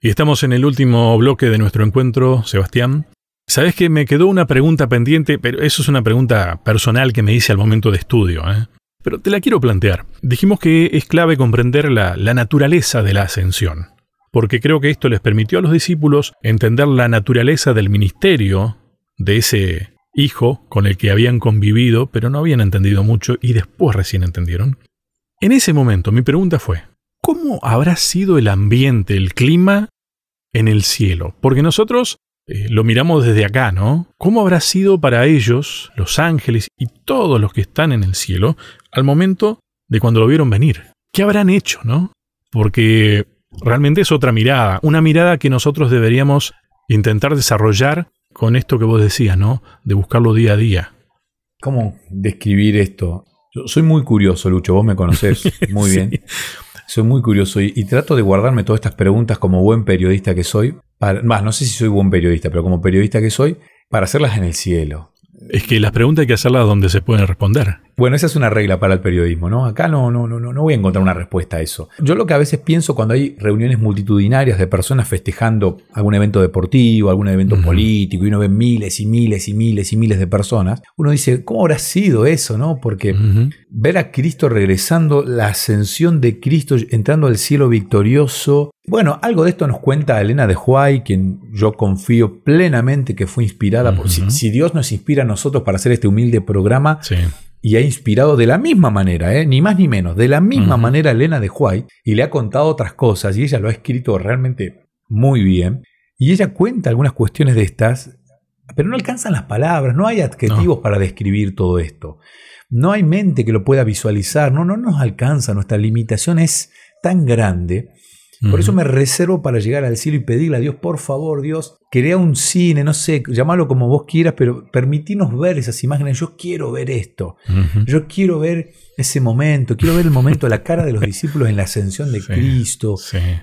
Y estamos en el último bloque de nuestro encuentro, Sebastián. Sabes que me quedó una pregunta pendiente, pero eso es una pregunta personal que me hice al momento de estudio. ¿eh? Pero te la quiero plantear. Dijimos que es clave comprender la, la naturaleza de la ascensión, porque creo que esto les permitió a los discípulos entender la naturaleza del ministerio de ese hijo con el que habían convivido, pero no habían entendido mucho y después recién entendieron. En ese momento mi pregunta fue, ¿cómo habrá sido el ambiente, el clima en el cielo? Porque nosotros eh, lo miramos desde acá, ¿no? ¿Cómo habrá sido para ellos, los ángeles y todos los que están en el cielo, al momento de cuando lo vieron venir? ¿Qué habrán hecho, no? Porque realmente es otra mirada, una mirada que nosotros deberíamos intentar desarrollar con esto que vos decías, ¿no? De buscarlo día a día. ¿Cómo describir esto? Yo soy muy curioso, Lucho, vos me conocés muy bien. Soy muy curioso y, trato de guardarme todas estas preguntas como buen periodista que soy. Para, más, no sé si soy buen periodista, pero como periodista que soy, para hacerlas en el cielo. Es que las preguntas hay que hacerlas donde se pueden responder. Bueno, esa es una regla para el periodismo, ¿no? Acá no, no, no, no voy a encontrar una respuesta a eso. Yo lo que a veces pienso cuando hay reuniones multitudinarias de personas festejando algún evento deportivo, algún evento político, y uno ve miles y miles y miles y miles de personas, uno dice, ¿cómo habrá sido eso, no? Porque ver a Cristo regresando, la ascensión de Cristo entrando al cielo victorioso, bueno, algo de esto nos cuenta Elena de Huay, quien yo confío plenamente que fue inspirada por. Si, Dios nos inspira a nosotros para hacer este humilde programa y ha inspirado de la misma manera, ¿eh? ni más ni menos, de la misma manera Elena de Huay, y le ha contado otras cosas, y ella lo ha escrito realmente muy bien. Y ella cuenta algunas cuestiones de estas, pero no alcanzan las palabras, no hay adjetivos para describir todo esto. No hay mente que lo pueda visualizar, no, no nos alcanza, nuestra limitación es tan grande por eso me reservo para llegar al cielo y pedirle a Dios, por favor, Dios, crea un cine, no sé, llámalo como vos quieras, pero permitinos ver esas imágenes. Yo quiero ver esto. Yo quiero ver ese momento. Quiero ver el momento de la cara de los discípulos en la ascensión de Cristo.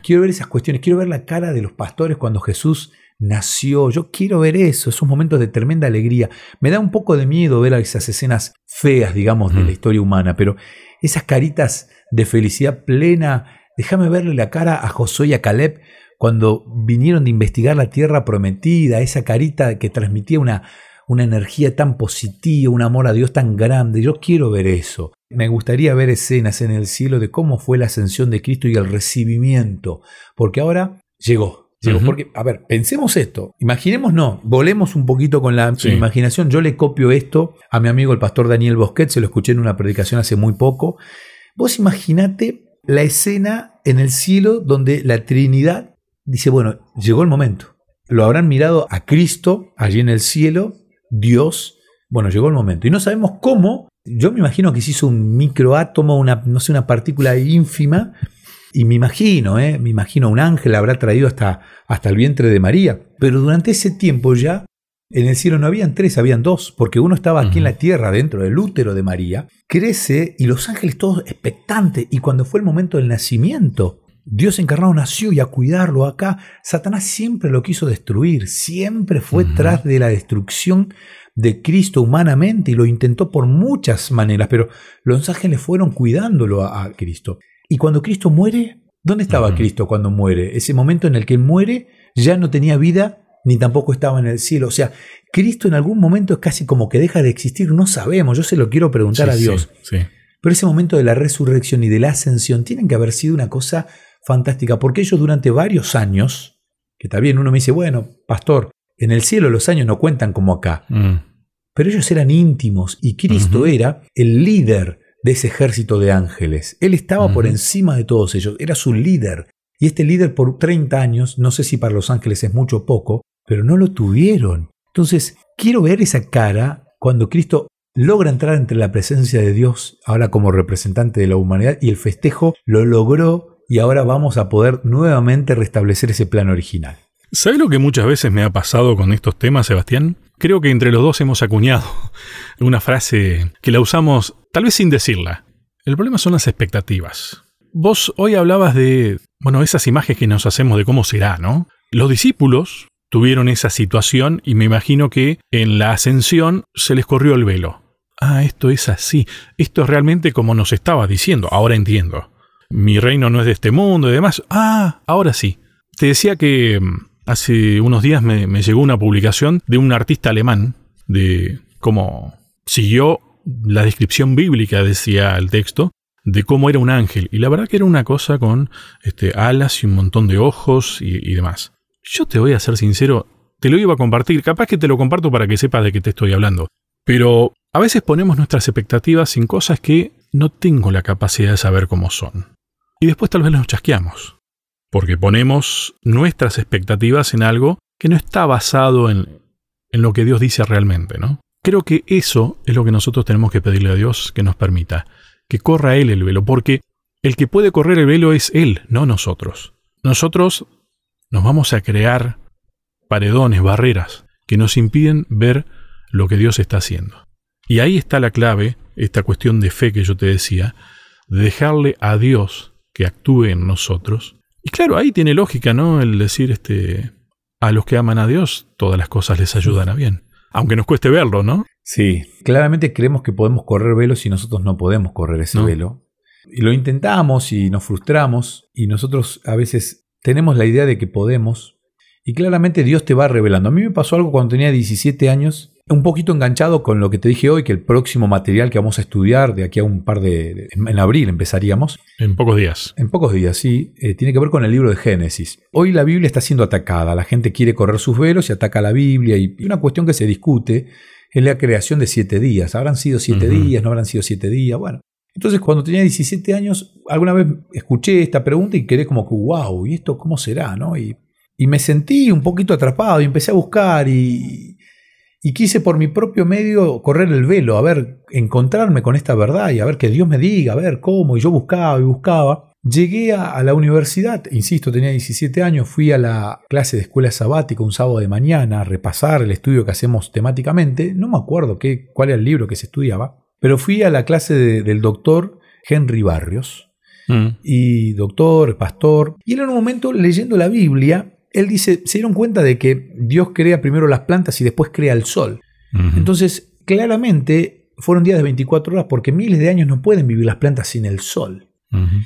Quiero ver esas cuestiones. Quiero ver la cara de los pastores cuando Jesús nació. Yo quiero ver eso, esos momentos de tremenda alegría. Me da un poco de miedo ver esas escenas feas, digamos, de la historia humana, pero esas caritas de felicidad plena Déjame verle la cara a Josué y a Caleb cuando vinieron de investigar la tierra prometida, esa carita que transmitía una, una energía tan positiva, un amor a Dios tan grande. Yo quiero ver eso. Me gustaría ver escenas en el cielo de cómo fue la ascensión de Cristo y el recibimiento, porque ahora llegó. Llegó, porque, a ver, pensemos esto. Imaginemos, no, volemos un poquito con la imaginación. Yo le copio esto a mi amigo el pastor Daniel Bosquet, se lo escuché en una predicación hace muy poco. Vos imaginate la escena en el cielo donde la Trinidad dice, bueno, llegó el momento. Lo habrán mirado a Cristo allí en el cielo, Dios, bueno, llegó el momento. Y no sabemos cómo, yo me imagino que se hizo un microátomo, una, no sé, una partícula ínfima, y me imagino, ¿eh? me imagino un ángel habrá traído hasta, hasta el vientre de María. Pero durante ese tiempo ya en el cielo no habían tres, habían dos, porque uno estaba aquí en la tierra, dentro del útero de María, crece y los ángeles todos expectantes. Y cuando fue el momento del nacimiento, Dios encarnado nació y a cuidarlo acá, Satanás siempre lo quiso destruir, siempre fue tras de la destrucción de Cristo humanamente y lo intentó por muchas maneras, pero los ángeles fueron cuidándolo a, Cristo. Y cuando Cristo muere, ¿dónde estaba Cristo cuando muere? Ese momento en el que muere ya no tenía vida ni tampoco estaba en el cielo. O sea, Cristo en algún momento es casi como que deja de existir, no sabemos, yo se lo quiero preguntar a Dios. Pero ese momento de la resurrección y de la ascensión tienen que haber sido una cosa fantástica, porque ellos durante varios años, que también uno me dice, bueno, pastor, en el cielo los años no cuentan como acá, mm. pero ellos eran íntimos y Cristo era el líder de ese ejército de ángeles. Él estaba por encima de todos ellos, era su líder. Y este líder por 30 años, no sé si para los ángeles es mucho o poco, pero no lo tuvieron. Entonces, quiero ver esa cara cuando Cristo logra entrar entre la presencia de Dios, ahora como representante de la humanidad, y el festejo lo logró y ahora vamos a poder nuevamente restablecer ese plan original. ¿Sabes lo que muchas veces me ha pasado con estos temas, Sebastián? Creo que entre los dos hemos acuñado una frase que la usamos tal vez sin decirla. El problema son las expectativas. Vos hoy hablabas de, bueno, esas imágenes que nos hacemos de cómo será, ¿no? Los discípulos tuvieron esa situación y me imagino que en la ascensión se les corrió el velo. Ah, esto es así, esto es realmente como nos estaba diciendo, ahora entiendo. Mi reino no es de este mundo y demás. Ah, ahora sí. Te decía que mm, hace unos días me, llegó una publicación de un artista alemán de cómo siguió la descripción bíblica, decía el texto, de cómo era un ángel. Y la verdad que era una cosa con este, alas y un montón de ojos y demás. Yo te voy a ser sincero, te lo iba a compartir, capaz que te lo comparto para que sepas de qué te estoy hablando. Pero a veces ponemos nuestras expectativas en cosas que no tengo la capacidad de saber cómo son. Y después tal vez nos chasqueamos, porque ponemos nuestras expectativas en algo que no está basado en, en lo que Dios dice realmente, ¿no? Creo que eso es lo que nosotros tenemos que pedirle a Dios que nos permita, que corra Él el velo, porque el que puede correr el velo es Él, no nosotros. Nosotros nos vamos a crear paredones, barreras, que nos impiden ver lo que Dios está haciendo. Y ahí está la clave, esta cuestión de fe que yo te decía, de dejarle a Dios que actúe en nosotros. Y claro, ahí tiene lógica, ¿no? El decir, este, a los que aman a Dios, todas las cosas les ayudan a bien. Aunque nos cueste verlo, ¿no? Sí, claramente creemos que podemos correr velos y nosotros no podemos correr ese No. velo. Y lo intentamos y nos frustramos y nosotros a veces tenemos la idea de que podemos y claramente Dios te va revelando. A mí me pasó algo cuando tenía 17 años, un poquito enganchado con lo que te dije hoy, que el próximo material que vamos a estudiar de aquí a un par de... de- en abril empezaríamos, En pocos días. en pocos días, sí, eh, tiene que ver con el libro de Génesis. Hoy la Biblia está siendo atacada, la gente quiere correr sus velos y ataca la Biblia y y una cuestión que se discute es la creación de siete días. ¿Habrán sido siete días? ¿No habrán sido siete días? Bueno. Entonces cuando tenía 17 años, alguna vez escuché esta pregunta y quedé como que, wow, ¿y esto cómo será? ¿no? Y, me sentí un poquito atrapado y empecé a buscar y, y quise por mi propio medio correr el velo, a ver, encontrarme con esta verdad y a ver que Dios me diga, a ver cómo. Y yo buscaba y buscaba. Llegué a, a la universidad, insisto, tenía 17 años, fui a la clase de escuela sabática un sábado de mañana a repasar el estudio que hacemos temáticamente. No me acuerdo qué, cuál era el libro que se estudiaba, pero fui a la clase de- del doctor Henry Barrios Mm. y doctor, pastor. Y él en un momento leyendo la Biblia, él dice, se dieron cuenta de que Dios crea primero las plantas y después crea el sol. Entonces, claramente fueron días de 24 horas porque miles de años no pueden vivir las plantas sin el sol.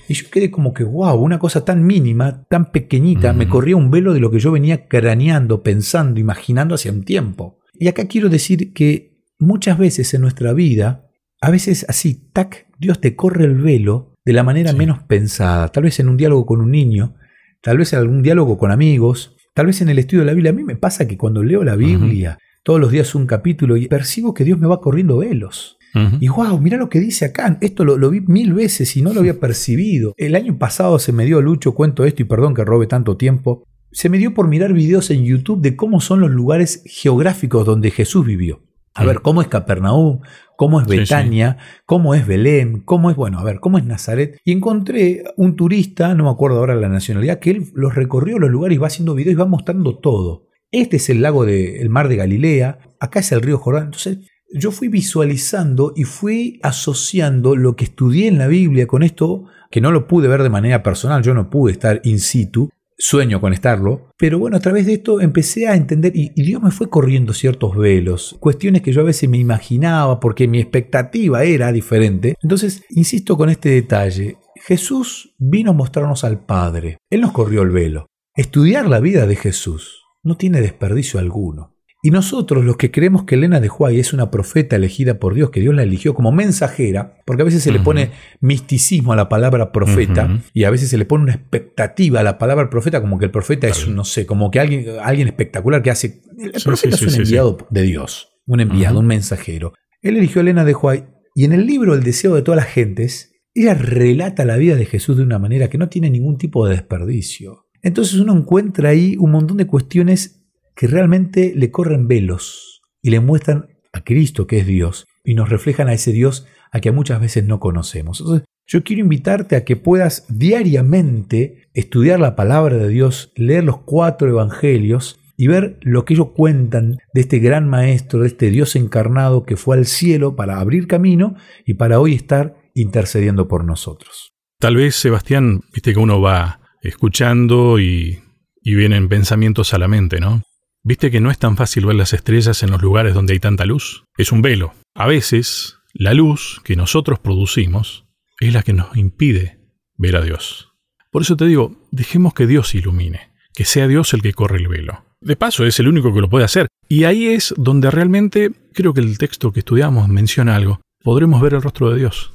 Y yo quedé como que, wow, una cosa tan mínima, tan pequeñita, me corría un velo de lo que yo venía craneando, pensando, imaginando hace un tiempo. Y acá quiero decir que muchas veces en nuestra vida, a veces así, tac, Dios te corre el velo de la manera Sí. menos pensada. Tal vez en un diálogo con un niño, tal vez en algún diálogo con amigos, tal vez en el estudio de la Biblia. A mí me pasa que cuando leo la Biblia, todos los días un capítulo, y percibo que Dios me va corriendo velos. Y wow, mira lo que dice acá. Esto lo, lo vi mil veces y no lo había percibido. El año pasado se me dio, Lucho, cuento esto y perdón que robe tanto tiempo. Se me dio por mirar videos en YouTube de cómo son los lugares geográficos donde Jesús vivió. A ver, cómo es Capernaum, cómo es Sí, sí. Betania, cómo es Belén, cómo es, bueno, a ver, cómo es Nazaret. Y encontré un turista, no me acuerdo ahora la nacionalidad, que él los recorrió los lugares y va haciendo videos y va mostrando todo. Este es el lago del mar de Galilea, acá es el río Jordán. Entonces, yo fui visualizando y fui asociando lo que estudié en la Biblia con esto, que no lo pude ver de manera personal, yo no pude estar in situ, sueño con estarlo, pero bueno, a través de esto empecé a entender y, Dios me fue corriendo ciertos velos, cuestiones que yo a veces me imaginaba porque mi expectativa era diferente. Entonces, insisto con este detalle, Jesús vino a mostrarnos al Padre, Él nos corrió el velo. Estudiar la vida de Jesús no tiene desperdicio alguno. Y nosotros, los que creemos que Elena de Huay es una profeta elegida por Dios, que Dios la eligió como mensajera, porque a veces se le pone misticismo a la palabra profeta y a veces se le pone una expectativa a la palabra profeta, como que el profeta es, no sé, como que alguien, alguien espectacular que hace. El Sí, profeta sí, es un sí, enviado de Dios, un enviado, un mensajero. Él eligió a Elena de Huay y en el libro El deseo de todas las gentes, ella relata la vida de Jesús de una manera que no tiene ningún tipo de desperdicio. Entonces uno encuentra ahí un montón de cuestiones que realmente le corren velos y le muestran a Cristo que es Dios y nos reflejan a ese Dios a que muchas veces no conocemos. Entonces, yo quiero invitarte a que puedas diariamente estudiar la palabra de Dios, leer los cuatro evangelios y ver lo que ellos cuentan de este gran maestro, de este Dios encarnado que fue al cielo para abrir camino y para hoy estar intercediendo por nosotros. Tal vez, Sebastián, viste que uno va escuchando y, vienen pensamientos a la mente, ¿no? ¿Viste que no es tan fácil ver las estrellas en los lugares donde hay tanta luz? Es un velo. A veces, la luz que nosotros producimos es la que nos impide ver a Dios. Por eso te digo, dejemos que Dios ilumine, que sea Dios el que corre el velo. De paso, es el único que lo puede hacer. Y ahí es donde realmente, creo que el texto que estudiamos menciona algo, podremos ver el rostro de Dios.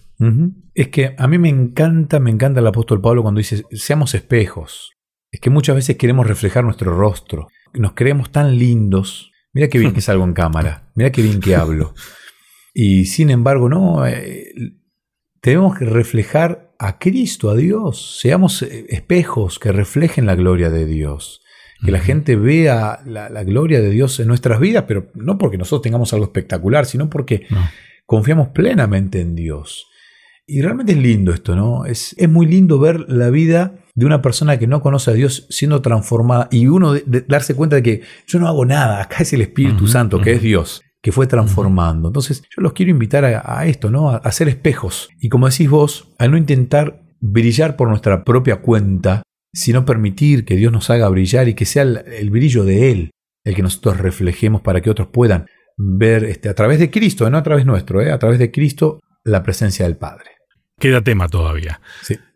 Es que a mí me encanta, me encanta el apóstol Pablo cuando dice, seamos espejos. Es que muchas veces queremos reflejar nuestro rostro. Nos creemos tan lindos. Mira qué bien que salgo en cámara. Mira qué bien que hablo. Y sin embargo, no. Eh, tenemos que reflejar a Cristo, a Dios. Seamos eh, espejos que reflejen la gloria de Dios. Que la gente vea la, gloria de Dios en nuestras vidas, pero no porque nosotros tengamos algo espectacular, sino porque confiamos plenamente en Dios. Y realmente es lindo esto, ¿no? Es, es, muy lindo ver la vida de una persona que no conoce a Dios siendo transformada y uno darse cuenta de que yo no hago nada, acá es el Espíritu Santo, que es Dios, que fue transformando. Entonces yo los quiero invitar a, esto, ¿no? A, ser espejos. Y como decís vos, a no intentar brillar por nuestra propia cuenta, sino permitir que Dios nos haga brillar y que sea el, brillo de Él el que nosotros reflejemos para que otros puedan ver este, a través de Cristo, no a través nuestro, ¿eh? a través de Cristo, la presencia del Padre. Queda tema todavía.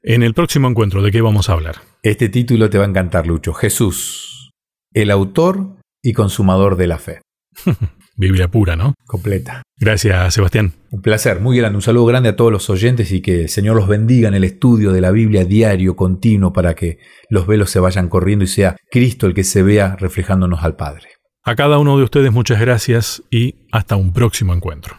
En el próximo encuentro, ¿de qué vamos a hablar? Este título te va a encantar, Lucho. Jesús, el autor y consumador de la fe. Biblia pura, ¿no? Completa. Gracias, Sebastián. Un placer, muy grande. Un saludo grande a todos los oyentes y que el Señor los bendiga en el estudio de la Biblia diario, continuo, para que los velos se vayan corriendo y sea Cristo el que se vea reflejándonos al Padre. A cada uno de ustedes muchas gracias y hasta un próximo encuentro.